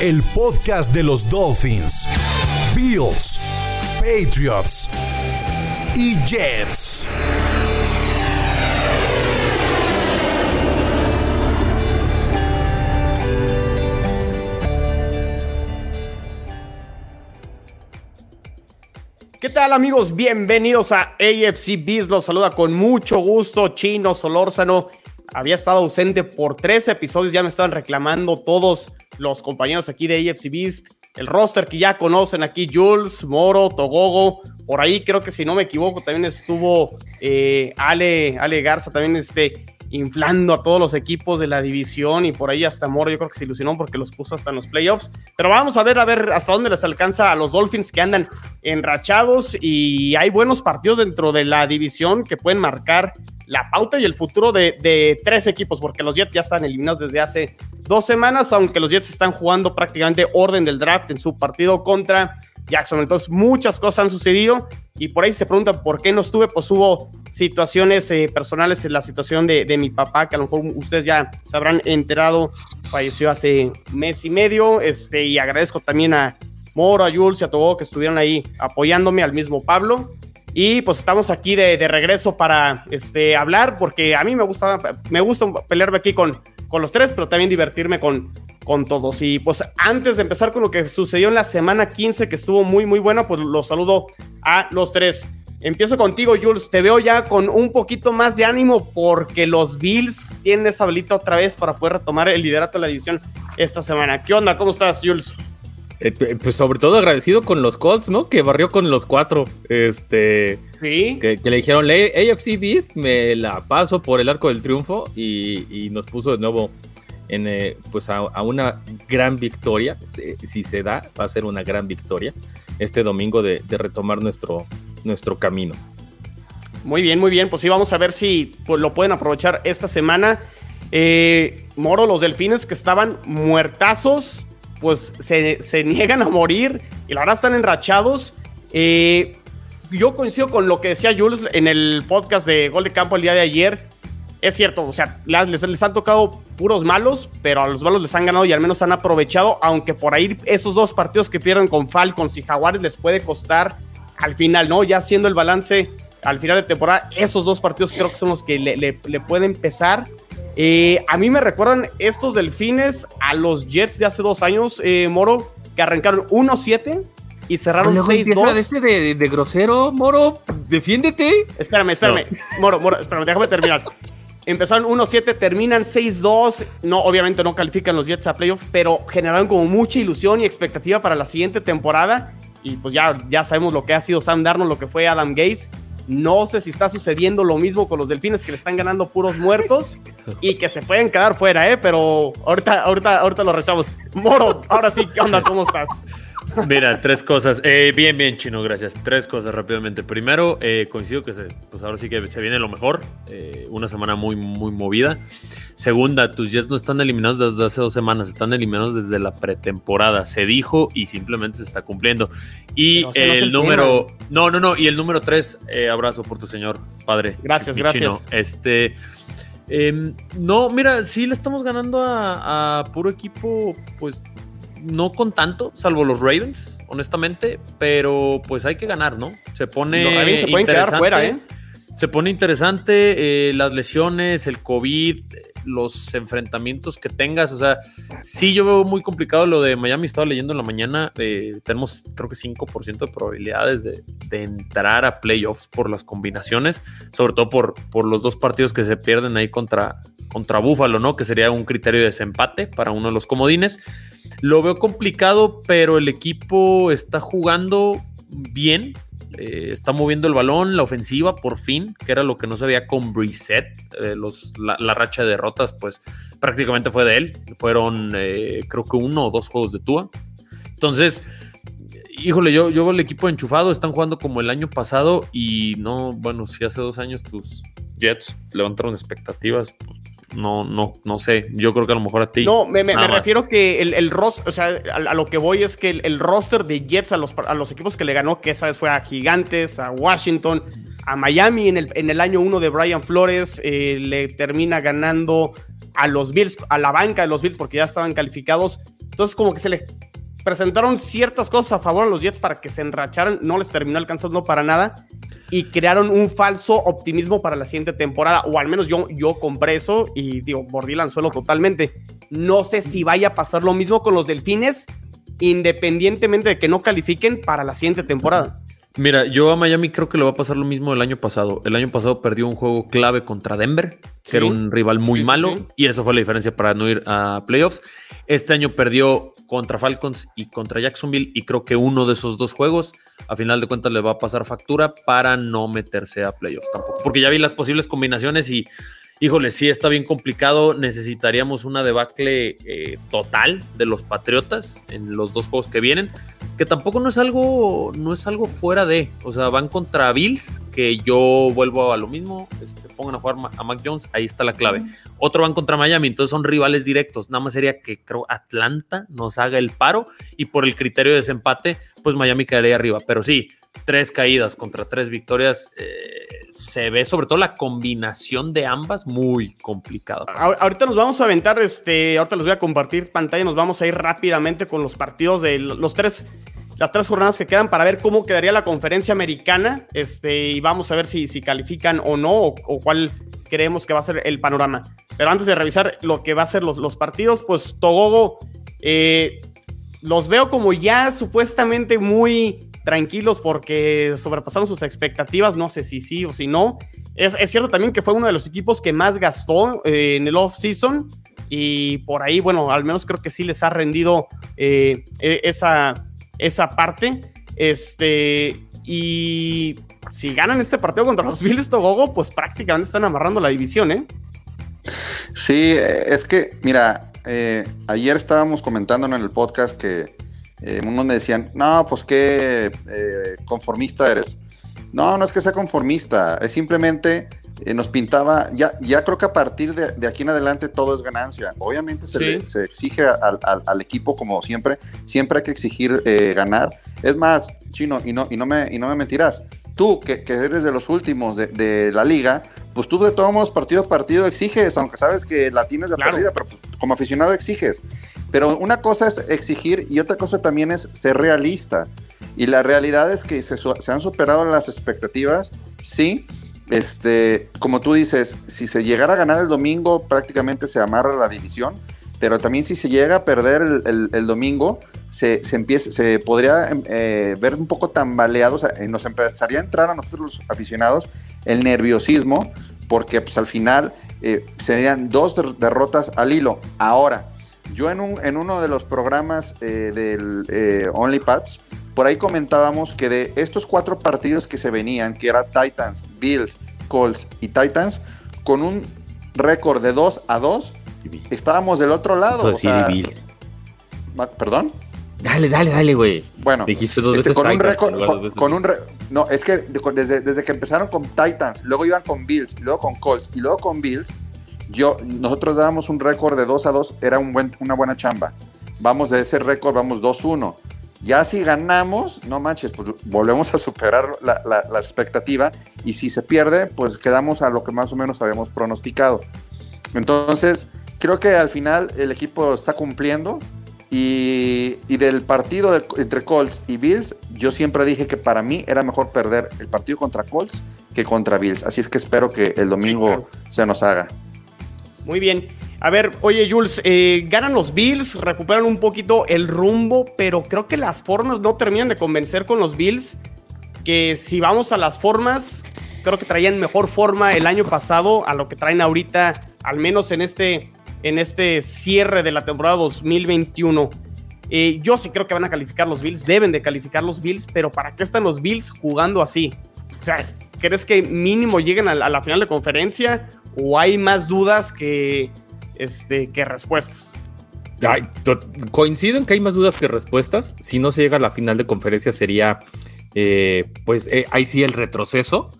el podcast de los Dolphins, Bills, Patriots y Jets. ¿Qué tal amigos? Bienvenidos a AFC Beast. Los saluda con mucho gusto Chino Solórzano. Había estado ausente por tres episodios, ya me estaban reclamando todos los compañeros aquí de AFC Beast, el roster que ya conocen aquí, Jules, Moro, Togogo, por ahí creo que si no me equivoco también estuvo eh, Ale, Ale Garza, también este, inflando a todos los equipos de la división y por ahí hasta Moro yo creo que se ilusionó porque los puso hasta en los playoffs. Pero vamos a ver a ver hasta dónde les alcanza a los Dolphins que andan enrachados y hay buenos partidos dentro de la división que pueden marcar la pauta y el futuro de, de tres equipos porque los Jets ya están eliminados desde hace dos semanas, aunque los Jets están jugando prácticamente orden del draft en su partido contra Jackson. Entonces, muchas cosas han sucedido y por ahí se preguntan por qué no estuve. Pues hubo situaciones eh, personales en la situación de, de, mi papá, que a lo mejor ustedes ya se habrán enterado, falleció hace mes y medio. Este, y agradezco también a Moro, a Jules y a Togo que estuvieron ahí apoyándome, al mismo Pablo. Y pues estamos aquí de, de regreso para este, hablar, porque a mí me gusta, me gusta pelearme aquí con, con los tres, pero también divertirme con, con todos. Y pues antes de empezar con lo que sucedió en la semana 15, que estuvo muy, muy bueno, pues los saludo a los tres. Empiezo contigo, Jules. Te veo ya con un poquito más de ánimo porque los Bills tienen esa velita otra vez para poder retomar el liderato de la división esta semana. ¿Qué onda? ¿Cómo estás, Jules? Eh, pues sobre todo agradecido con los Colts, ¿no? Que barrió con los cuatro. Este. Sí. Que, que le dijeron, AFC Beast, me la paso por el arco del triunfo y, y nos puso de nuevo en, eh, pues a, a, una gran victoria. Si, si, se da, va a ser una gran victoria este domingo de, de, retomar nuestro, nuestro camino. Muy bien, muy bien. Pues sí, vamos a ver si pues, lo pueden aprovechar esta semana. Eh, Moro, los delfines que estaban muertazos, pues se, niegan a morir y la verdad están enrachados. Eh, yo coincido con lo que decía Jules en el podcast de Gol de Campo el día de ayer. Es cierto, o sea, les, les, han tocado puros malos, pero a los malos les han ganado y al menos han aprovechado, aunque por ahí esos dos partidos que pierden con Falcons y Jaguares les puede costar al final, ¿no? Ya haciendo el balance al final de temporada, esos dos partidos creo que son los que le, le pueden pesar. Eh, a mí me recuerdan estos delfines a los Jets de hace dos años, eh, Moro, que arrancaron 1-7 y cerraron 6-2. ese de, de, grosero, Moro, defiéndete. Espérame, espérame, no. Moro, Moro, espérame, déjame terminar. Empezaron 1-7, terminan 6-2. No, obviamente no califican los Jets a playoff, pero generaron como mucha ilusión y expectativa para la siguiente temporada. Y pues ya, ya sabemos lo que ha sido Sam Darnold, lo que fue Adam Gaze. No sé si está sucediendo lo mismo con los delfines que le están ganando puros muertos y que se pueden quedar fuera, ¿eh? Pero ahorita, ahorita, ahorita lo rezamos. Moro, ahora sí, ¿qué onda? ¿Cómo estás? Mira, tres cosas. Eh, bien, bien, Chino, gracias. Tres cosas rápidamente. Primero, eh, coincido que se, pues ahora sí que se viene lo mejor. Eh, una semana muy, muy movida. Segunda, tus Jets no están eliminados desde hace dos semanas, están eliminados desde la pretemporada. Se dijo y simplemente se está cumpliendo. Y el no número. Tema. No, no, no. Y el número tres, abrazo por tu señor padre. Gracias, gracias. Chino. Este. Eh, no, mira, sí le estamos ganando a, a puro equipo, pues no con tanto, salvo los Ravens, honestamente, pero pues hay que ganar, ¿no? Se pone. Los Ravens se pueden quedar fuera, ¿eh? Se pone interesante eh, las lesiones, el COVID, los enfrentamientos que tengas. O sea, sí, yo veo muy complicado lo de Miami. Estaba leyendo en la mañana. Eh, tenemos, creo que 5% de probabilidades de, entrar a playoffs por las combinaciones, sobre todo por, por los dos partidos que se pierden ahí contra, contra Búfalo, ¿no? Que sería un criterio de desempate para uno de los comodines. Lo veo complicado, pero el equipo está jugando bien. Eh, está moviendo el balón, la ofensiva por fin, que era lo que no se veía con Brissett. Eh, los, la, racha de derrotas, pues prácticamente fue de él. Fueron, eh, creo que uno o dos juegos de Tua. Entonces, híjole, yo, yo el equipo enchufado, están jugando como el año pasado y no, bueno, si hace dos años tus Jets levantaron expectativas, pues, no, no, no sé. Yo creo que a lo mejor a ti. No, me, refiero que el, el roster, o sea, a, lo que voy es que el, roster de Jets a los, a los equipos que le ganó, que esa vez fue a Gigantes, a Washington, a Miami en el, en el año uno de Brian Flores, eh, le termina ganando a los Bills, a la banca de los Bills, porque ya estaban calificados. Entonces, como que se le presentaron ciertas cosas a favor a los Jets para que se enracharan, no les terminó alcanzando para nada y crearon un falso optimismo para la siguiente temporada, o al menos yo, yo compré eso y digo, mordí el anzuelo totalmente. No sé si vaya a pasar lo mismo con los Delfines, independientemente de que no califiquen para la siguiente temporada. Mira, yo a Miami creo que le va a pasar lo mismo el año pasado. El año pasado perdió un juego clave contra Denver, que era un rival muy malo, y eso fue la diferencia para no ir a playoffs. Este año perdió contra Falcons y contra Jacksonville, y creo que uno de esos dos juegos, a final de cuentas, le va a pasar factura para no meterse a playoffs tampoco. Porque ya vi las posibles combinaciones y híjole, sí está bien complicado. Necesitaríamos una debacle eh, total de los Patriotas en los dos juegos que vienen, que tampoco no es algo, no es algo fuera de. O sea, van contra Bills, que yo vuelvo a lo mismo. Este, pongan a jugar a Mac Jones, ahí está la clave. Otro van contra Miami, entonces son rivales directos. Nada más sería que creo Atlanta nos haga el paro y por el criterio de desempate, pues Miami quedaría arriba. Pero sí, tres caídas contra tres victorias, eh, se ve sobre todo la combinación de ambas muy complicada. Ahorita nos vamos a aventar, este, ahorita les voy a compartir pantalla, nos vamos a ir rápidamente con los partidos de los tres, las tres jornadas que quedan para ver cómo quedaría la conferencia americana, este, y vamos a ver si, si califican o no, o, cuál creemos que va a ser el panorama. Pero antes de revisar lo que va a ser los, los partidos, pues Togogo, eh, los veo como ya supuestamente muy tranquilos porque sobrepasaron sus expectativas, no sé si sí o si no. Es, cierto también que fue uno de los equipos que más gastó eh, en el off-season y por ahí, bueno, al menos creo que sí les ha rendido eh, e, esa, esa parte. Este, y si ganan este partido contra los Bills Togogo, pues prácticamente están amarrando la división, ¿eh? Sí, es que, mira, eh, ayer estábamos comentando en el podcast que eh, unos me decían, no, pues qué eh, conformista eres. No, no es que sea conformista, es simplemente eh, nos pintaba, ya, ya creo que a partir de, aquí en adelante todo es ganancia. Obviamente se, se exige al, equipo como siempre, siempre hay que exigir ganar. Es más, Chino, y no, y no, me, y no me mentirás, tú que, eres de los últimos de, la liga, pues tú de todos modos partido a partido exiges, aunque sabes que la tienes de perdida, pero pues, como aficionado exiges. Pero una cosa es exigir y otra cosa también es ser realista. Y la realidad es que se, han superado las expectativas, sí. Este, como tú dices, si se llegara a ganar el domingo, prácticamente se amarra la división. Pero también si se llega a perder el, domingo, se, se, empieza, se podría eh, ver un poco tambaleado, o eh, nos empezaría a entrar a nosotros los aficionados el nerviosismo, porque pues al final eh, serían dos derrotas al hilo. Ahora, yo en, un, en uno de los programas eh, del eh, OnlyPads, por ahí comentábamos que de estos cuatro partidos que se venían, que era Titans, Bills, Colts y Titans, con un récord de 2 a 2, estábamos del otro lado. O sea, Bills. ¿Perdón? Dale, dale, dale, güey. Bueno, dijiste dos este, veces con, un récord, con, un no, es que desde, desde que empezaron con Titans, luego iban con Bills, luego con Colts y luego con Bills, yo, nosotros dábamos un récord de 2 a 2, era un buen, una buena chamba. Vamos de ese récord, vamos 2-1. Ya si ganamos, no manches, pues volvemos a superar la, la, expectativa y si se pierde, pues quedamos a lo que más o menos habíamos pronosticado. Entonces, creo que al final el equipo está cumpliendo y, y del partido entre Colts y Bills, yo siempre dije que para mí era mejor perder el partido contra Colts que contra Bills. Así es que espero que el domingo se nos haga. Muy bien. A ver, oye Jules, eh, ganan los Bills, recuperan un poquito el rumbo, pero creo que las formas no terminan de convencer con los Bills. Que si vamos a las formas, creo que traían mejor forma el año pasado a lo que traen ahorita, al menos en este, en este cierre de la temporada 2021. Eh, yo sí creo que van a calificar los Bills, deben de calificar los Bills, pero ¿para qué están los Bills jugando así? O sea, ¿crees que mínimo lleguen a la final de conferencia o hay más dudas que, este, que respuestas? coincido en que hay más dudas que respuestas. Si no se llega a la final de conferencia sería, eh, pues eh, ahí sí el retroceso.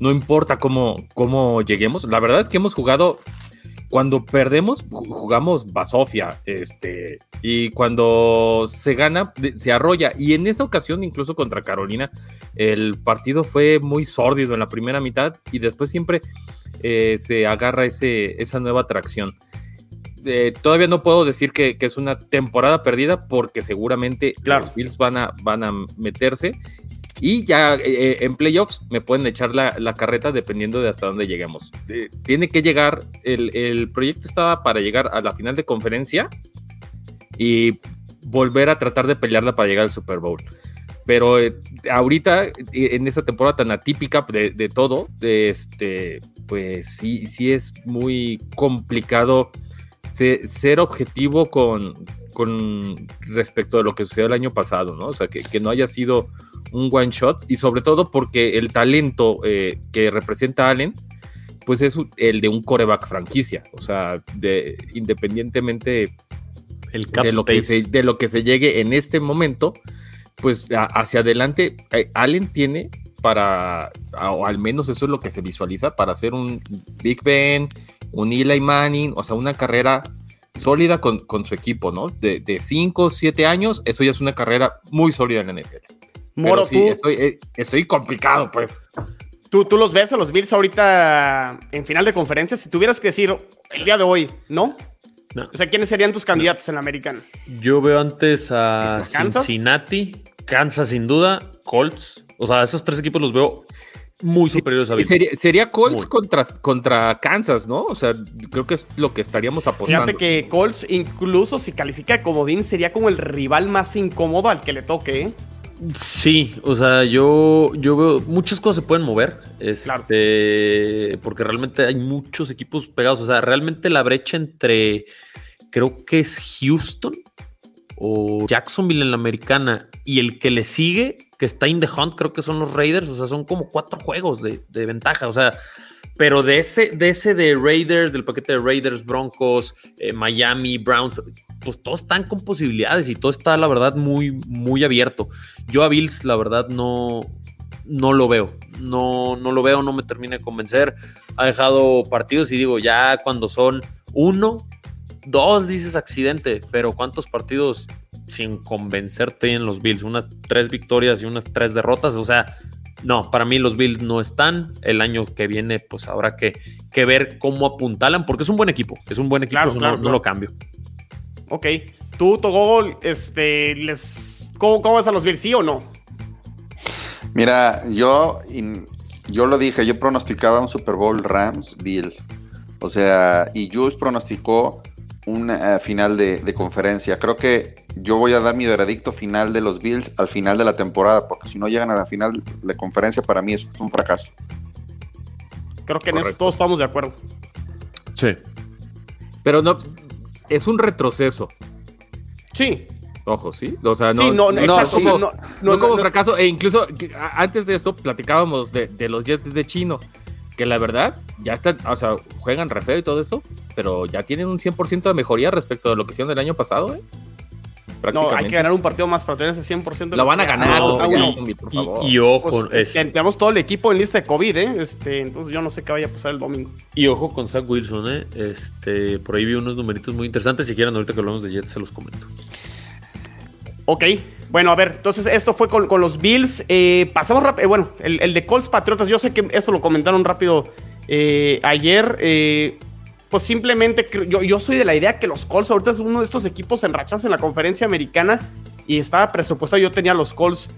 No importa cómo, cómo lleguemos. La verdad es que hemos jugado cuando perdemos, jugamos basofia, este, y cuando se gana, se arrolla. Y en esta ocasión, incluso contra Carolina, el partido fue muy sórdido en la primera mitad y después siempre eh, se agarra ese, esa nueva atracción. Eh, todavía no puedo decir que, es una temporada perdida porque seguramente los Bills van a, van a meterse y ya eh, en playoffs me pueden echar la, carreta dependiendo de hasta dónde lleguemos. Eh, tiene que llegar, el, proyecto estaba para llegar a la final de conferencia y volver a tratar de pelearla para llegar al Super Bowl. Pero eh, ahorita, en esta temporada tan atípica de, todo, este, pues sí, sí es muy complicado ser, objetivo con, con respecto a lo que sucedió el año pasado, ¿no? O sea, que, que no haya sido un one shot y sobre todo porque el talento eh, que representa Allen pues es el de un coreback franquicia, o sea, de, independientemente el de, lo que se, de lo que se llegue en este momento, pues hacia adelante eh, Allen tiene para, o al menos eso es lo que se visualiza, para hacer un Big Ben, un Eli Manning, o sea, una carrera sólida con, con su equipo, ¿no? De 5 o 7 años, eso ya es una carrera muy sólida en la NFL. Moro, tú. Eh, estoy, complicado, pues. ¿Tú, tú los ves a los Bills ahorita en final de conferencia. Si tuvieras que decir el día de hoy, ¿no? O sea, ¿quiénes serían tus candidatos en la americana? Yo veo antes a Cincinnati, Kansas sin duda, Colts. O sea, esos tres equipos los veo muy superiores a Bills. Sería, sería Colts contra, contra Kansas, ¿no? O sea, creo que es lo que estaríamos apostando. Fíjate que Colts, incluso si califica como Dean, sería como el rival más incómodo al que le toque, ¿eh? Sí, o sea, yo, yo veo muchas cosas se pueden mover. Este, porque realmente hay muchos equipos pegados. O sea, realmente la brecha entre creo que es Houston o Jacksonville en la americana y el que le sigue, que está in the hunt, creo que son los Raiders. O sea, son como cuatro juegos de, de ventaja. O sea, pero de ese, de ese de Raiders, del paquete de Raiders, Broncos, eh, Miami, Browns, pues todos están con posibilidades y todo está, la verdad, muy, muy abierto. Yo a Bills, la verdad, no, no lo veo. No, no lo veo, no me termina de convencer. Ha dejado partidos y digo, ya cuando son uno, dos, dices accidente, pero ¿cuántos partidos sin convencerte en los Bills? Unas tres victorias y unas tres derrotas, o sea, no, para mí los Bills no están. El año que viene, pues habrá que, que ver cómo apuntalan, porque es un buen equipo. Es un buen equipo, no, lo cambio. Ok. Tú, Togol, este, les, ¿cómo, ¿cómo ves a los Bills? ¿Sí o no? Mira, yo, yo lo dije, yo pronosticaba un Super Bowl Rams Bills. O sea, y Jules pronosticó una eh, final de, de, conferencia. Creo que yo voy a dar mi veredicto final de los Bills al final de la temporada, porque si no llegan a la final de conferencia, para mí es un fracaso. Creo que en eso todos estamos de acuerdo. Sí. Pero no, es un retroceso. Sí. Ojo, ¿sí? O sea, no, no, no, no, como, fracaso. E incluso antes de esto platicábamos de, de los Jets de Chino que la verdad ya están, o sea, juegan re feo y todo eso, pero ya tienen un 100% de mejoría respecto a lo que hicieron el año pasado, ¿eh? No, hay que ganar un partido más para tener ese 100%. Lo van a ganar, por favor. Y, ojo, pues, tenemos todo el equipo en lista de COVID, ¿eh? Este, entonces yo no sé qué vaya a pasar el domingo. Y ojo con Zach Wilson, ¿eh? Este, por ahí vi unos numeritos muy interesantes. Si quieren, ahorita que hablamos de Jets, se los comento. Ok, bueno, a ver, entonces esto fue con, los Bills. Eh, pasamos rápido, eh, bueno, el, de Colts Patriotas, yo sé que esto lo comentaron rápido eh, ayer. Pues simplemente yo, yo soy de la idea que los Colts ahorita es uno de estos equipos enrachados en la conferencia americana y estaba presupuestado. Yo tenía los Colts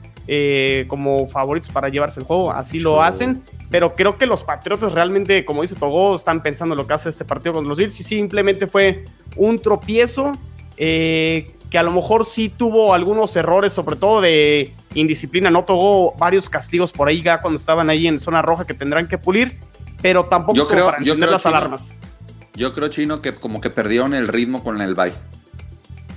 como favoritos para llevarse el juego, así lo hacen. Pero creo que los Patriotas realmente, como dice Togo, están pensando en lo que hace este partido con los Bills y simplemente fue un tropiezo. Eh, que a lo mejor sí tuvo algunos errores, sobre todo de indisciplina, no tocó varios castigos por ahí ya cuando estaban ahí en zona roja que tendrán que pulir, pero tampoco yo creo, para encender las alarmas. Yo creo, Chino, que como que perdieron el ritmo con el bye.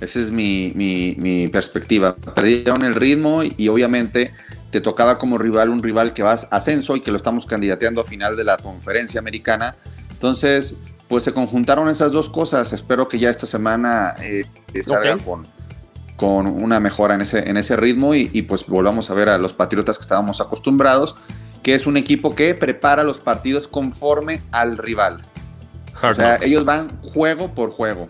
Esa es mi, mi, perspectiva. Perdieron el ritmo y, obviamente te tocaba como rival un rival que vas ascenso y que lo estamos candidateando a final de la conferencia americana. Entonces, pues se conjuntaron esas dos cosas. Espero que ya esta semana eh, salga con, con una mejora en ese, en ese ritmo y, y, pues volvamos a ver a los Patriotas que estábamos acostumbrados, que es un equipo que prepara los partidos conforme al rival. O sea, ellos van juego por juego.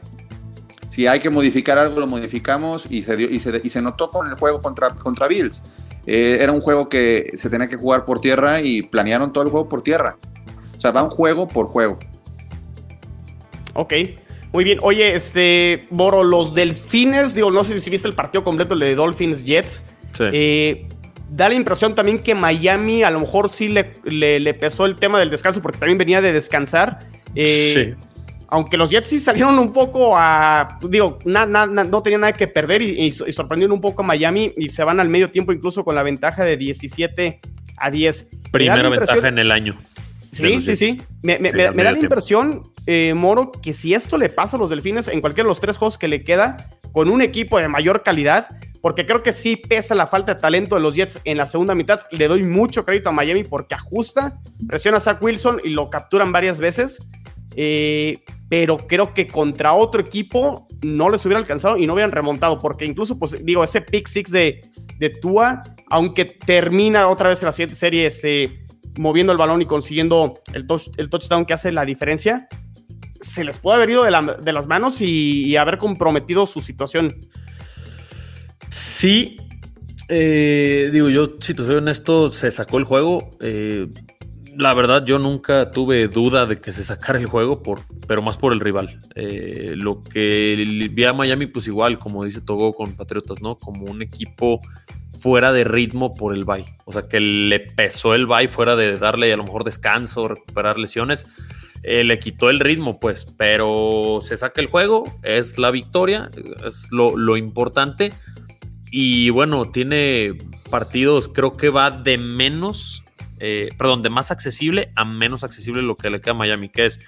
Si hay que modificar algo, lo modificamos y se, dio, y se, y se notó con el juego contra, contra Bills. Eh, era un juego que se tenía que jugar por tierra y planearon todo el juego por tierra. O sea, van juego por juego. Ok, muy bien. Oye, este, Boro, los Delfines, digo, no sé si viste el partido completo, el de Dolphins Jets. Sí. Eh, da la impresión también que Miami a lo mejor sí le, le, le, pesó el tema del descanso porque también venía de descansar. Eh, sí. Aunque los Jets sí salieron un poco a. Digo, na, na, na, no tenían nada que perder y, y, sorprendieron un poco a Miami y se van al medio tiempo, incluso con la ventaja de 17 a 10. Primera ventaja en el año. Sí, sí, sí. Me, me, me, me da la impresión, eh, Moro, que si esto le pasa a los Delfines en cualquiera de los tres juegos que le queda, con un equipo de mayor calidad, porque creo que sí pesa la falta de talento de los Jets en la segunda mitad. Le doy mucho crédito a Miami porque ajusta, presiona a Zach Wilson y lo capturan varias veces. Eh, pero creo que contra otro equipo no les hubiera alcanzado y no hubieran remontado, porque incluso, pues digo, ese pick six de, de Tua, aunque termina otra vez en la siguiente serie este, moviendo el balón y consiguiendo el, touch, el touchdown que hace la diferencia, se les puede haber ido de, la, de las manos y, y, haber comprometido su situación. Sí, eh, digo, yo, si te soy honesto, se sacó el juego. Eh, la verdad, yo nunca tuve duda de que se sacara el juego, por, pero más por el rival. Eh, lo que vi a Miami, pues igual, como dice Togo con Patriotas, ¿no? Como un equipo fuera de ritmo por el bye. O sea, que le pesó el bye fuera de darle a lo mejor descanso, recuperar lesiones. Eh, le quitó el ritmo, pues, pero se saca el juego, es la victoria, es lo, lo importante. Y bueno, tiene partidos, creo que va de menos eh, perdón, de más accesible a menos accesible lo que le queda a Miami, que es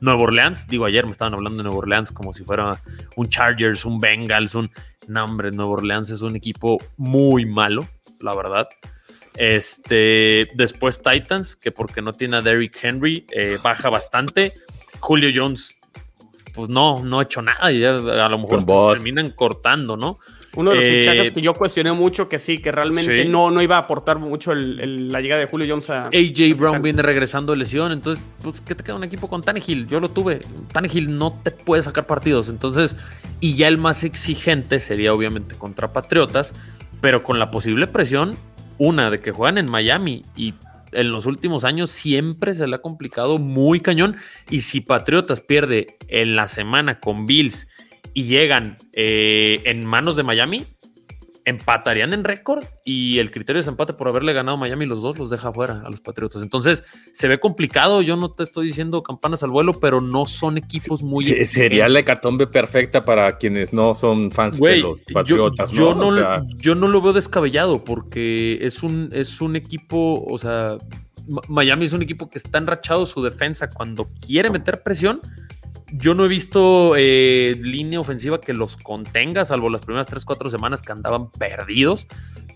Nueva Orleans. Digo, ayer me estaban hablando de Nueva Orleans como si fuera un Chargers, un Bengals, un... No, hombre, Nueva Orleans es un equipo muy malo, la verdad. Este, después Titans, que porque no tiene a Derrick Henry, eh, baja bastante. Julio Jones, pues no, no ha hecho nada y ya a lo mejor terminan cortando, ¿no? Uno de los eh, fichajes que yo cuestioné mucho, que sí, que realmente sí. No, no iba a aportar mucho el, el, la llegada de Julio Jones a. AJ Brown viene regresando de lesión, entonces, pues, ¿qué te queda un equipo con Tannehill? Yo lo tuve. Tannehill no te puede sacar partidos, entonces, y ya el más exigente sería obviamente contra Patriotas, pero con la posible presión, una, de que juegan en Miami y en los últimos años siempre se le ha complicado muy cañón. Y si Patriotas pierde en la semana con Bills y llegan eh, en manos de Miami, empatarían en récord y el criterio de empate por haberle ganado a Miami los dos los deja fuera a los Patriotas. Entonces se ve complicado. Yo no te estoy diciendo campanas al vuelo, pero no son equipos muy. Sí, sería la hecatombe perfecta para quienes no son fans Wey, de los Patriotas. Yo, ¿no? Yo, no, o sea... yo no lo veo descabellado porque es un, es un equipo, o sea, Miami es un equipo que está enrachado su defensa cuando quiere meter presión yo no he visto eh, línea ofensiva que los contenga, salvo las primeras 3-4 semanas que andaban perdidos.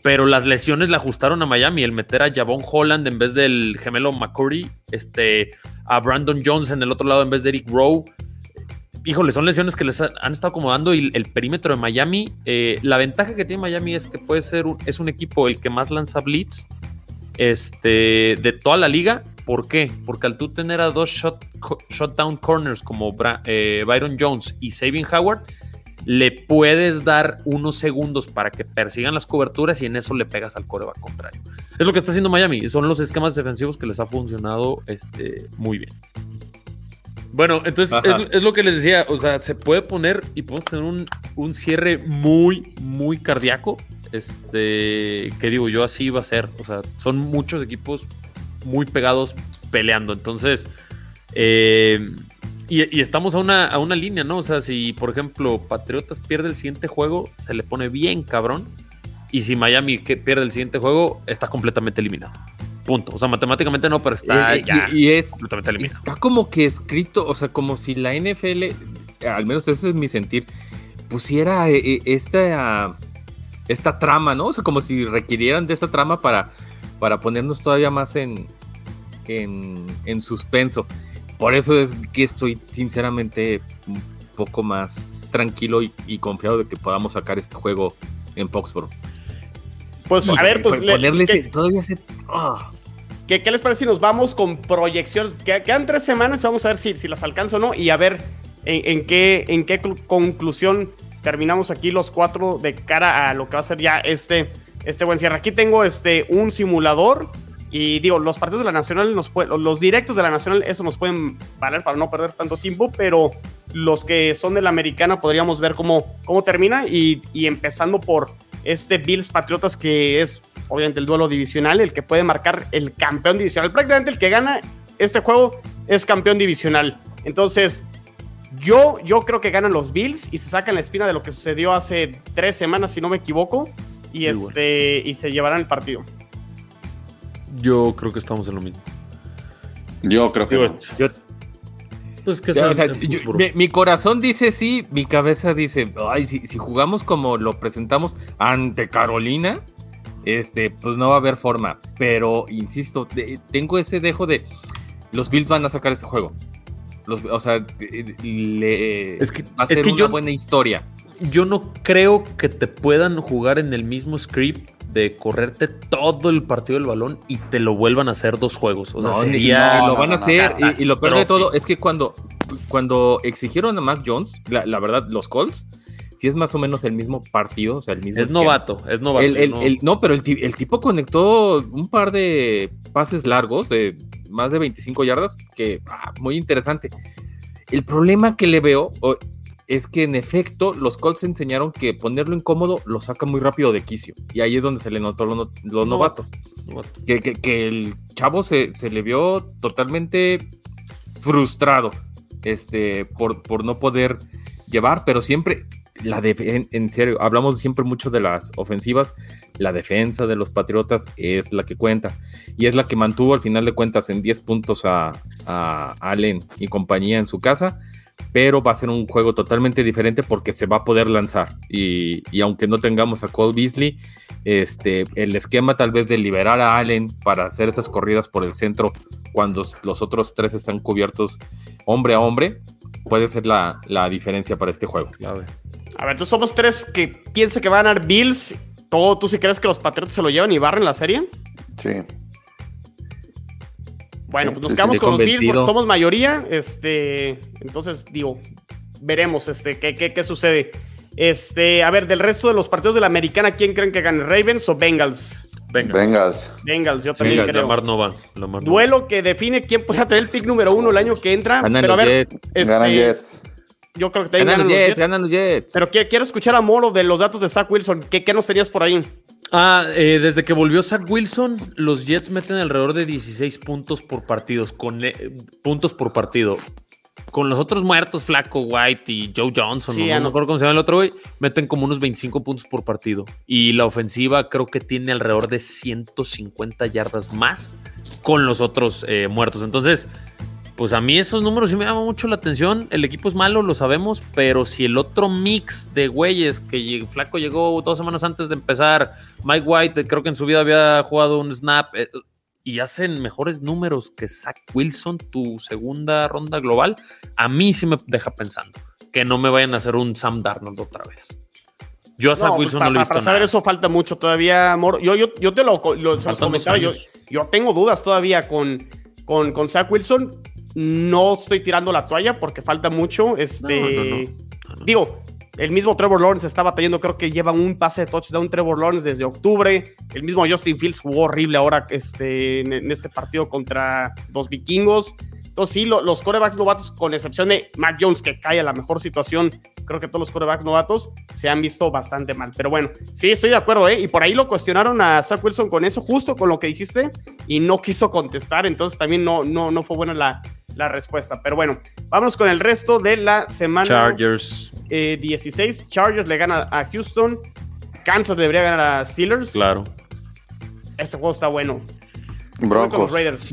Pero las lesiones le ajustaron a Miami. El meter a Javon Holland en vez del gemelo McCurry, este, a Brandon Jones en el otro lado en vez de Eric Rowe. Híjole, son lesiones que les han estado acomodando y el perímetro de Miami. Eh, la ventaja que tiene Miami es que puede ser un, es un equipo el que más lanza blitz este, de toda la liga ¿Por qué? Porque al tú tener a dos shot, shot down corners como Bra eh, Byron Jones y Sabin Howard, le puedes dar unos segundos para que persigan las coberturas y en eso le pegas al coreback contrario. Es lo que está haciendo Miami. Son los esquemas defensivos que les ha funcionado este, muy bien. Bueno, entonces es, es, lo que les decía. O sea, se puede poner y podemos tener un, un cierre muy, muy cardíaco. Este, que digo yo, así va a ser. O sea, son muchos equipos muy pegados peleando. Entonces, eh, y, y, estamos a una, a una línea, ¿no? O sea, si por ejemplo Patriotas pierde el siguiente juego, se le pone bien cabrón. Y si Miami pierde el siguiente juego, está completamente eliminado. Punto. O sea, matemáticamente no, pero está y, ya y, es, completamente eliminado. Está como que escrito, o sea, como si la NFL, al menos ese es mi sentir, pusiera eh, esta, esta trama, ¿no? O sea, como si requirieran de esta trama para para ponernos todavía más en, en, en suspenso. por eso es que estoy sinceramente un poco más tranquilo y, y confiado de que podamos sacar este juego en Foxborough. Pues a ver, pues le- ponerle ¿qué, ese- todavía ese. ah. qué- qué les parece si nos vamos con proyecciones? Que- Quedan tres semanas, vamos a ver si, si las alcanzo o no y a ver en, en qué, en qué clu- conclusión terminamos aquí los cuatro de cara a lo que va a ser ya este, este buen cierre. Aquí tengo este, un simulador y digo, los partidos de la Nacional, nos pue- los directos de la Nacional, eso nos pueden valer para no perder tanto tiempo, pero los que son de la Americana podríamos ver cómo, cómo termina y, y empezando por este Bills Patriotas que es obviamente el duelo divisional, el que puede marcar el campeón divisional. Prácticamente el que gana este juego es campeón divisional. Entonces, yo, yo creo que ganan los Bills y se sacan la espina de lo que sucedió hace tres semanas, si no me equivoco, y, este, y se llevarán el partido. Yo creo que estamos en lo mismo. Yo creo que no. yo- Pues que Ya, sea o sea, en yo- Foxborough. mi, mi corazón dice sí, mi cabeza dice, ay, si, si jugamos como lo presentamos ante Carolina, este, pues no va a haber forma. Pero, insisto, de- tengo ese dejo de los Bills van a sacar este juego. Los, o sea, le- Es que- va a es ser que una yo- buena historia. Yo no creo que te puedan jugar en el mismo script de correrte todo el partido del balón y te lo vuelvan a hacer dos juegos. O sea, No, sería. no, lo no, van a no, hacer. y- y, lo peor de todo es que cuando, cuando exigieron a Mac Jones, la, la verdad, los Colts, si es más o menos el mismo partido, o sea, el mismo. Es esquema. novato, es novato. El- el- no- el- no, pero el, ti- el tipo conectó un par de pases largos de más de 25 yardas, que ah, muy interesante. El problema que le veo es que en efecto los Colts enseñaron que ponerlo incómodo lo saca muy rápido de quicio. Y ahí es donde se le notó lo, no- lo novato. novato. Que, que- que el chavo se, se le vio totalmente frustrado este, por, por no poder llevar, pero siempre, la en, en serio, hablamos siempre mucho de las ofensivas, la defensa de los Patriotas es la que cuenta y es la que mantuvo al final de cuentas en 10 puntos a, a Allen y compañía en su casa. Pero va a ser un juego totalmente diferente porque se va a poder lanzar. Y, y aunque no tengamos a Cole Beasley, este, el esquema tal vez de liberar a Allen para hacer esas corridas por el centro cuando los otros tres están cubiertos hombre a hombre, puede ser la, la diferencia para este juego. A ver, entonces somos tres que piensan que van a ganar Bills. ¿Todo, ¿Tú sí crees que los Patriotas se lo llevan y barren la serie? Sí. Bueno, Sí, pues nos quedamos con los Bills porque somos mayoría. Este, entonces, digo, veremos este, qué, qué, qué sucede. Este, a ver, del resto de los partidos de la americana, ¿quién creen que gane? ¿Ravens o Bengals? Venga. Vengas. Bengals, yo también Bengals, creo. Lamar Duelo que define quién puede tener el pick número uno el año que entra. Ganan Pero a los ver, Jets. este, Ganan Jets. yo creo que también Ganan ganan los los Jets, Jets. ganan los Jets. Pero quiero, quiero escuchar a Moro de los datos de Zach Wilson. ¿Qué, qué nos tenías por ahí? Ah, eh, desde que volvió Zach Wilson, los Jets meten alrededor de 16 puntos por partidos, con eh, puntos por partido. Con los otros muertos, Flaco, White y Joe Johnson, Sí, no, no acuerdo cómo se llama el otro güey, meten como unos 25 puntos por partido. Y la ofensiva creo que tiene alrededor de 150 yardas más con los otros eh, muertos. Entonces, pues a mí esos números sí me llaman mucho la atención. El equipo es malo, lo sabemos, pero si el otro mix de güeyes que Flaco llegó dos semanas antes de empezar, Mike White, creo que en su vida había jugado un snap eh, y hacen mejores números que Zach Wilson, tu segunda ronda global, a mí sí me deja pensando que no me vayan a hacer un Sam Darnold otra vez. Yo a Zach No, pues, Wilson no le he visto Para saber nada. eso falta mucho todavía, Moro. Yo, yo, yo te lo, lo- comentaba. Yo, yo tengo dudas todavía con, con, con Zach Wilson. No estoy tirando la toalla porque falta mucho. Este, No, no. Digo, el mismo Trevor Lawrence está batallando. Creo que lleva un pase de touchdown Trevor Lawrence desde octubre. El mismo Justin Fields jugó horrible ahora este, en, en este partido contra los vikingos. Entonces, sí, lo- los corebacks novatos, con excepción de Mac Jones, que cae a la mejor situación, creo que todos los corebacks novatos se han visto bastante mal. Pero bueno, sí, estoy de acuerdo, ¿eh? Y por ahí lo cuestionaron a Zach Wilson con eso, justo con lo que dijiste, y no quiso contestar. Entonces, también no, no, no fue buena la, la respuesta. Pero bueno, vámonos con el resto de la semana Chargers, eh, 16. Chargers le gana a Houston. Kansas debería ganar a Steelers. claro. Este juego está bueno. Voy con los Broncos. Raiders.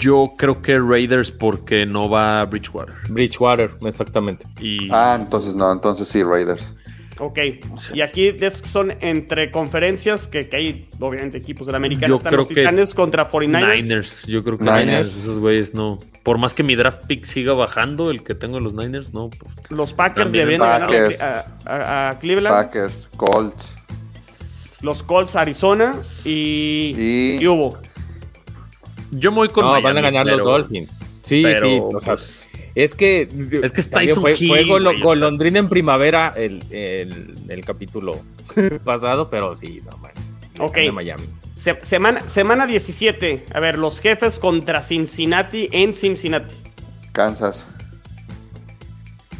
Yo creo que Raiders porque no va Bridgewater. Bridgewater, exactamente. Y Ah, entonces no, entonces sí, Raiders. Ok. Sí. Y aquí son entre conferencias, que, que hay obviamente equipos de la americana. Yo Están creo los que Titanes contra 49ers. Niners. Yo creo que Niners. Niners, esos güeyes no. por más que mi draft pick siga bajando, el que tengo en los Niners, no. pues, Los Packers También deberían de ganarle Packers. a, a- a Cleveland. Packers, Colts. Los Colts, Arizona y, Y- y hubo. Yo me voy con no, Miami, van a ganar los Dolphins. Sí, pero, sí. o sea, pues, es que. Es que es también Tyson fue, Hill, fue golo- güey, o sea. golondrina en primavera el, el, el capítulo pasado, pero sí, no le Ok. Miami. Se- semana, semana 17. A ver, los jefes contra Cincinnati en Cincinnati. Kansas.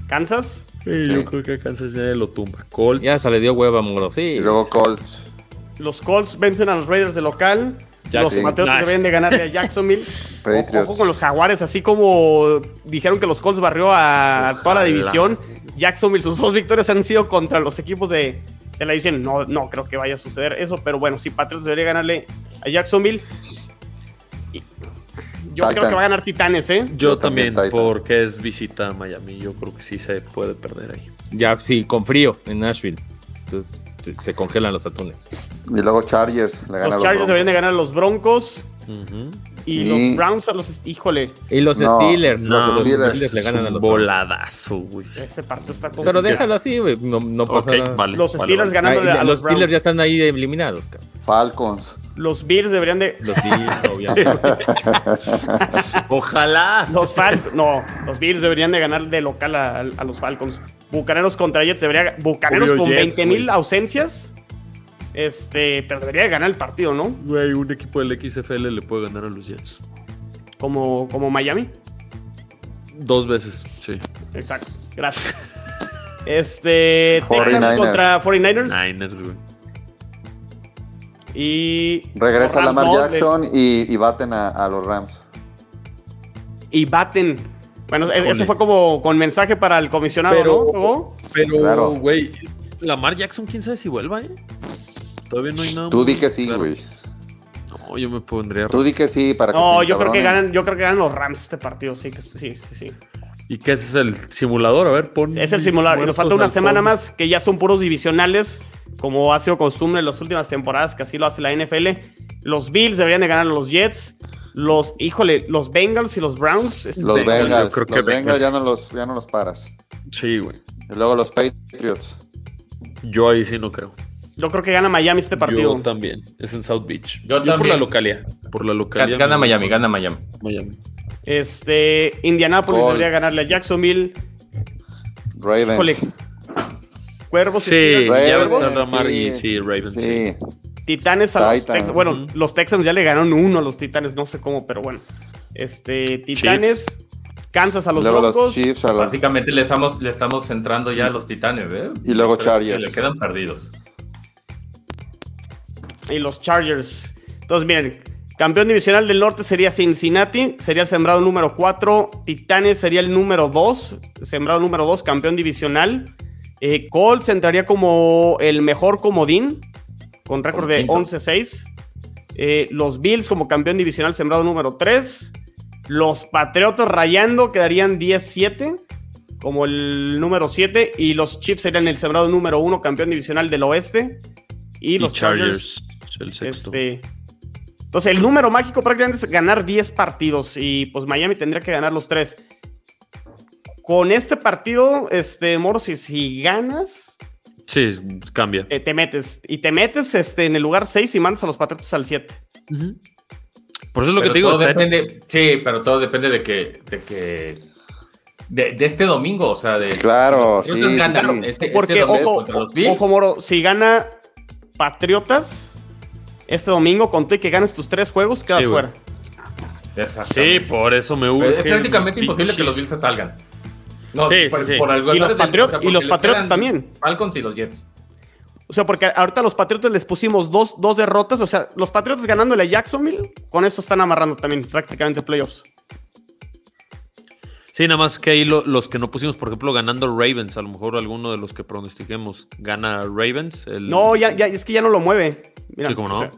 Kansas. sí, Sí. Yo creo que Kansas City lo tumba. Colts. Ya se le dio hueva, moro. Sí. Y luego Colts. Los Colts vencen a los Raiders de local. Los. Patriotas Nice. deberían de ganarle a Jacksonville. Patriots. Ojo con los Jaguares, así como dijeron que los Colts barrió a toda la división. Jacksonville, sus dos victorias han sido contra los equipos de, de la división. No, no creo que vaya a suceder eso, pero bueno, sí, Patriots debería ganarle a Jacksonville. Y- Yo creo que va a ganar Titanes, ¿eh? Yo Yo también, también, Titans. porque es visita a Miami. Yo creo que sí se puede perder ahí. Ya, sí, con frío en Nashville. Entonces se, congelan los atunes. Y luego Chargers. Le gana Los los Chargers deberían de ganar a los Broncos. Y, Y- los Browns a los. Híjole, Y los No, Steelers. no, los Steelers. Steelers le ganan a Es los un voladazo, güey. ese partido está Pero complicado. déjalo así, güey. No, no pasa nada. vale. Los vale, Steelers vale. ganándole Ay, a los, los, Steelers Browns. ya están ahí eliminados, cabrón. Falcons. Los Bills deberían de. Los Steelers, obviamente. Ojalá. Los Falcons. no, los Bills deberían de ganar de local a, a los Falcons. Bucaneros contra Jets debería. Bucaneros Obvio, con Jets, 20 mil ausencias. Este, pero debería de ganar el partido, ¿no? Güey, un equipo del XFL le puede ganar a los Jets. Como, como Miami. Dos veces, sí. Exacto. Gracias. Este, Texans 49ers. contra 49ers. Niners, güey. Y. Regresa Lamar. Jackson y, y baten a, a los Rams. Y baten. Bueno, e- ese Híjole. fue como con mensaje para el comisionado, Pero- ¿no? Pero, Claro. güey, Lamar Jackson, quién sabe si vuelva, ¿eh? Todavía no hay nada. Tú di que sí, claro. güey. No, yo me pondría. Tú di que sí para que No, se yo creo que ganan, yo creo que ganan los Rams este partido, sí, que sí, sí, sí. ¿Y qué es el simulador? A ver, pon. Es el simulador. Y nos falta una semana fondo. más que ya son puros divisionales, como ha sido costumbre en las últimas temporadas, que así lo hace la NFL. Los Bills deberían de ganar a los Jets. Los, híjole, los Bengals y los Browns. este, Los Bengals, Bengals. yo creo que los Bengals Bengals. ya no los, ya no los paras. Sí, güey. Y luego los Patriots. Yo ahí sí no creo. Yo creo que gana Miami este partido. Yo también. Es en South Beach. Yo por también. la localidad. Por la localidad. Gana Miami, gana Miami. Miami. Este, Indianapolis Colts. debería ganarle a Jacksonville. Ravens. Híjole. Cuervos y Sí, Steelers. ya va a Ravens, estar Lamar sí. y sí, Ravens. Sí. Sí. Titanes a los. Texans. Bueno, los Texans ya le ganaron uno a los Titanes, no sé cómo, pero bueno. Este, Titanes, Kansas a los luego Broncos. los Chiefs a los... Básicamente le estamos, le estamos entrando ya a los titanes, ¿eh? Y luego que Chargers. Le quedan perdidos. y los Chargers. Entonces, miren, campeón divisional del norte sería Cincinnati, sería el sembrado número 4. Titanes sería el número 2, sembrado número 2, campeón divisional. Eh, Colts entraría como el mejor comodín, con récord de quinto. 11-6. Eh, los Bills como campeón divisional, sembrado número 3. Los Patriotas rayando quedarían 10-7 como el número 7 y los Chiefs serían el sembrado número 1 campeón divisional del oeste y, Y los Chargers, Chargers, el sexto. este, entonces el número mágico prácticamente es ganar 10 partidos y pues Miami tendría que ganar los 3 con este partido este Moro si, si ganas Sí, cambia. eh, te metes y te metes este, en el lugar 6 y mandas a los Patriotas al 7 Ujú. Por eso es lo que te digo. depende, sí, pero todo depende de que, de que, de, de este domingo, o sea, de Sí, claro, sí, sí. Este, porque este domingo ojo, contra los Bills, ojo Moro si gana Patriotas este domingo conté que ganes tus tres juegos quedas fuera. Sí, por eso me Pero urge. es prácticamente imposible que los Bills se salgan. No, Sí, por, sí, sí. por algo Y los. Patriot- O sea, y los quedan también. Falcons y los Jets. O sea, porque ahorita a los Patriotas les pusimos dos, dos derrotas. O sea, los Patriotas ganándole a Jacksonville, con eso están amarrando también prácticamente playoffs. Sí, nada más que ahí lo- los que no pusimos, por ejemplo, ganando Ravens, a lo mejor alguno de los que pronostiquemos gana Ravens. el- No, ya, ya, es que ya no lo mueve. Mira, Sí, cómo no. o sea,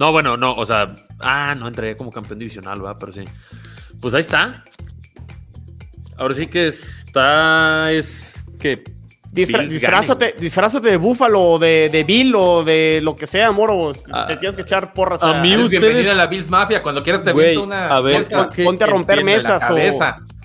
No, bueno, no, o sea, ah, no entraría como campeón divisional, va, pero sí. Pues ahí está. Ahora sí que está, es que Disfra- disfrázate, disfrázate de Búfalo o de, de Bill o de lo que sea, Moro. Ah, te tienes que echar porras a mí Eres ustedes- bienvenida a la Bills Mafia. Cuando quieras te una. a ver, podcast es que Ponte a romper mesas o.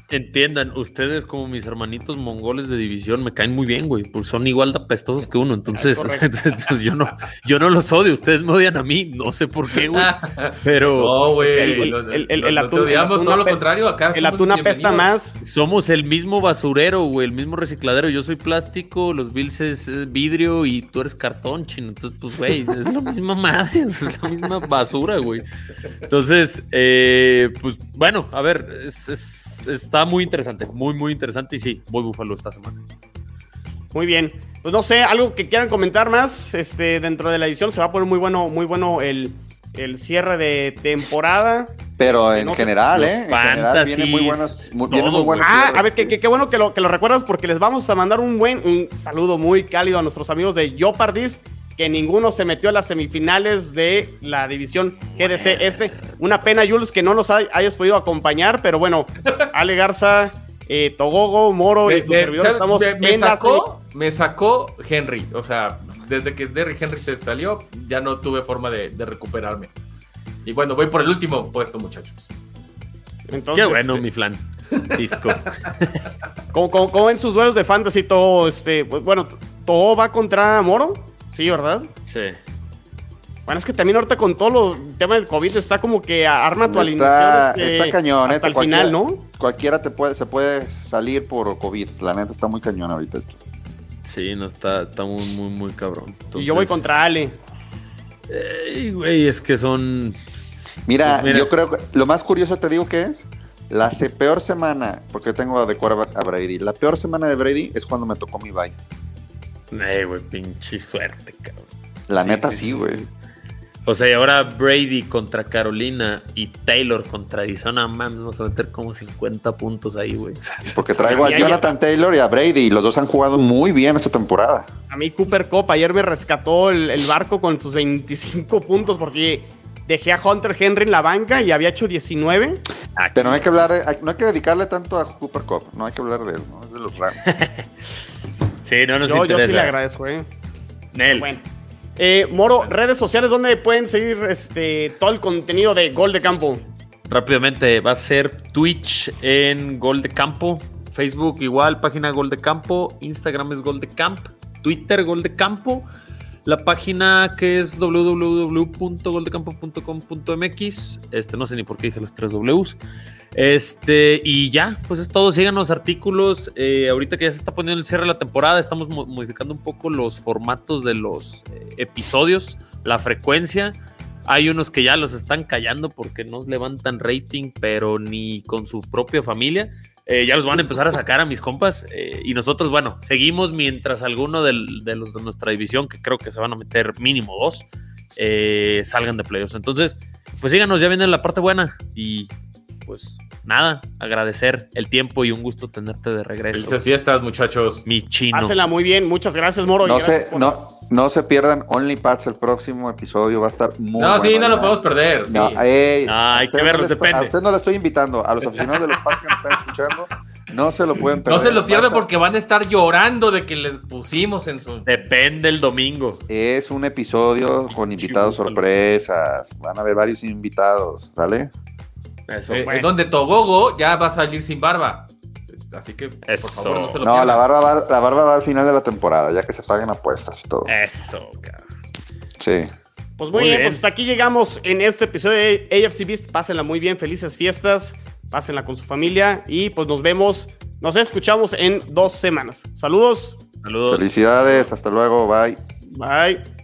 Entiendan, ustedes como mis hermanitos mongoles de división me caen muy bien, güey, porque son igual de apestosos que uno. Entonces, entonces, yo no, yo no los odio, ustedes me odian a mí, no sé por qué, güey. Pero No, güey. Es que el- el- el- el no atún- te odiamos, el atún todo lo contrario. Acá El atún apesta más. somos el mismo basurero, güey, el mismo recicladero. Yo soy plástico, los Bills es vidrio y tú eres cartón, chino. Entonces, pues, güey, es la misma madre, es la misma basura, güey. Entonces, eh, pues, bueno, a ver, es- es- está muy interesante, muy, muy interesante. Y sí, voy Búfalo esta semana. Muy bien. Pues no sé, algo que quieran comentar más. Este, dentro de la edición se va a poner muy bueno, muy bueno el, el cierre de temporada. Pero en No general, ¿eh? En general vienen muy buenos. Muy, muy buenos Ah, cierres. a ver, qué qué- qué bueno que lo, que lo recuerdas porque les vamos a mandar un buen un saludo muy cálido a nuestros amigos de Yopardist, que ninguno se metió a las semifinales de la división GDC este. Una pena, Jules, que no nos hay- hayas podido acompañar, pero bueno, Ale Garza, eh, Togogo, Moro y tu me- servidor estamos Me- me en la sacó, me sacó Henry. O sea, desde que Derrick Henry se salió, ya no tuve forma de, de recuperarme. Y bueno, voy por el último puesto, muchachos. Entonces, Qué bueno, este, mi flan. Cisco. ¿cómo, cómo, cómo ven sus duelos de fantasy todo? Este, bueno, todo va contra Moro, sí, ¿verdad? Sí. Bueno, es que también ahorita con todo lo- el tema del COVID está como que arma tu Está, alineación. este, está cañón, hasta este, el final, ¿no? Cualquiera te puede, se puede salir por COVID. La neta está muy cañón ahorita esto. Sí, no está, está muy, muy, muy cabrón. y yo voy contra Ale. Ey, güey, es que son. Mira, Pues mira. yo creo que lo más curioso te digo que es la peor semana, porque tengo de a Brady. La peor semana de Brady es cuando me tocó mi bye. Ey, güey, pinche suerte, cabrón. La Sí, neta sí, güey. O sea, y ahora Brady contra Carolina y Taylor contra Arizona, man, vamos a meter como 50 puntos ahí, güey. O sea, Porque traigo a. Jonathan Taylor y a Brady y los dos han jugado muy bien esta temporada. A mí Cooper Cup ayer me rescató el, el barco con sus 25 puntos porque dejé a Hunter Henry en la banca y había hecho 19. Pero no hay que hablar, no hay que dedicarle tanto a Cooper Cup, no hay que hablar de él, ¿no? Es de los Rams. Sí, no nos Yo, yo sí le agradezco, ¿eh? Nel. Bueno. Eh, Moro, redes sociales donde pueden seguir este, todo el contenido de Gol de Campo. Rápidamente, va a ser Twitch en Gol de Campo, Facebook igual, página Gol de Campo, Instagram es Gol de Camp, Twitter Gol de Campo, la página que es www.goldecampo.com.mx, este no sé ni por qué dije las tres Ws. Este, y ya, pues es todo. Síganos artículos. eh, ahorita que ya se está poniendo el cierre de la temporada, estamos mo- modificando un poco los formatos de los eh, episodios, la frecuencia. Hay unos que ya los están callando porque no levantan rating, pero ni con su propia familia. Eh, ya los van a empezar a sacar a mis compas. eh, y nosotros, bueno, seguimos mientras alguno de los de nuestra división, que creo que se van a meter mínimo dos, eh, salgan de playoffs. Entonces, pues síganos, ya viene la parte buena. Y pues nada, agradecer el tiempo y un gusto tenerte de regreso. Felices fiestas, muchachos. Mi chino. Pásenla muy bien. Muchas gracias, Moro. y No gracias se, por- no, no se pierdan OnlyPads el próximo episodio, va a estar muy No, sí, no lo podemos perder. sí. No, ey, Ah, hay a usted que verlos, no le estoy- depende. A usted no lo estoy invitando, a los aficionados de los Pats que me están escuchando, no se lo pueden perder. No se lo pierdan porque van a estar llorando de que les pusimos en su. Depende el domingo. Es un episodio con invitados sorpresas, van a haber varios invitados, ¿sale? Eso. Eh, bueno. Es donde Togogo ya va a salir sin barba. Así que, por favor, no se lo No, la barba, va, la barba va al final de la temporada, ya que se paguen apuestas y todo. Eso, cabrón. Sí. Pues muy, Muy bien, bien. pues hasta aquí llegamos en este episodio de AFC Beast. Pásenla muy bien, felices fiestas, pásenla con su familia y pues nos vemos, nos escuchamos en dos semanas. Saludos, Saludos. Felicidades, hasta luego, bye. bye.